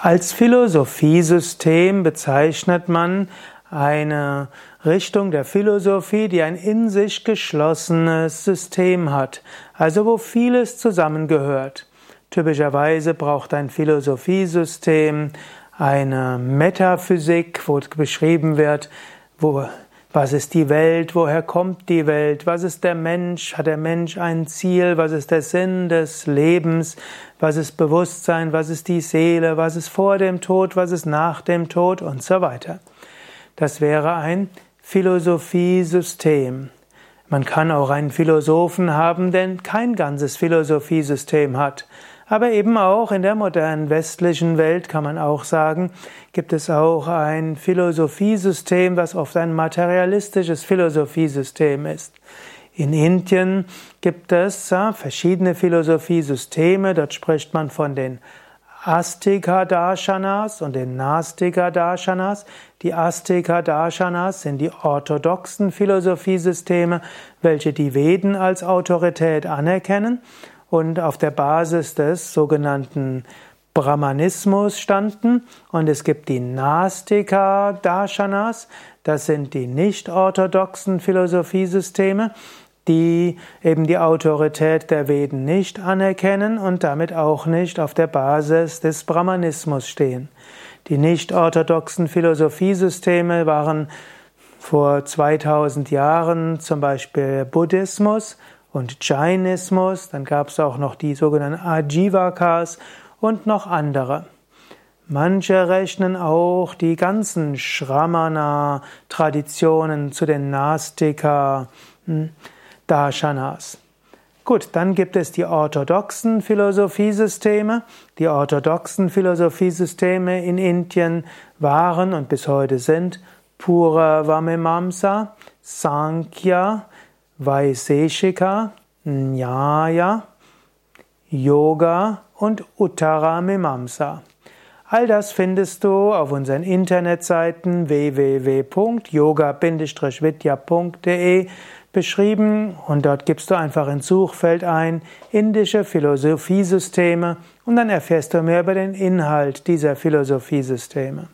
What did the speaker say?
Als Philosophiesystem bezeichnet man eine Richtung der Philosophie, die ein in sich geschlossenes System hat, also wo vieles zusammengehört. Typischerweise braucht ein Philosophiesystem eine Metaphysik, wo beschrieben wird, wo was ist die Welt? Woher kommt die Welt? Was ist der Mensch? Hat der Mensch ein Ziel? Was ist der Sinn des Lebens? Was ist Bewusstsein? Was ist die Seele? Was ist vor dem Tod? Was ist nach dem Tod? Und so weiter. Das wäre ein Philosophiesystem. Man kann auch einen Philosophen haben, der kein ganzes Philosophiesystem hat. Aber eben auch in der modernen westlichen Welt kann man auch sagen, gibt es auch ein Philosophiesystem, was oft ein materialistisches Philosophiesystem ist. In Indien gibt es verschiedene Philosophiesysteme. Dort spricht man von den Astika Darshanas und den Nastika Darshanas. Die Astika Darshanas sind die orthodoxen Philosophiesysteme, welche die Veden als Autorität anerkennen und auf der Basis des sogenannten Brahmanismus standen. Und es gibt die Nastika Darshanas, das sind die nicht-orthodoxen Philosophiesysteme, die eben die Autorität der Veden nicht anerkennen und damit auch nicht auf der Basis des Brahmanismus stehen. Die nicht-orthodoxen Philosophiesysteme waren vor 2000 Jahren zum Beispiel Buddhismus und Jainismus, dann gab es auch noch die sogenannten Ajivakas und noch andere. Manche rechnen auch die ganzen Shramana-Traditionen zu den Nastika-Darshanas. Hm, Gut, dann gibt es die orthodoxen Philosophiesysteme. Die orthodoxen Philosophiesysteme in Indien waren und bis heute sind Pura Vamimamsa, Sankhya, Vaiseshika, Nyaya, Yoga und Uttara Mimamsa. All das findest du auf unseren Internetseiten www.yoga-vidya.de beschrieben und dort gibst du einfach ins Suchfeld ein indische Philosophiesysteme und dann erfährst du mehr über den Inhalt dieser Philosophiesysteme.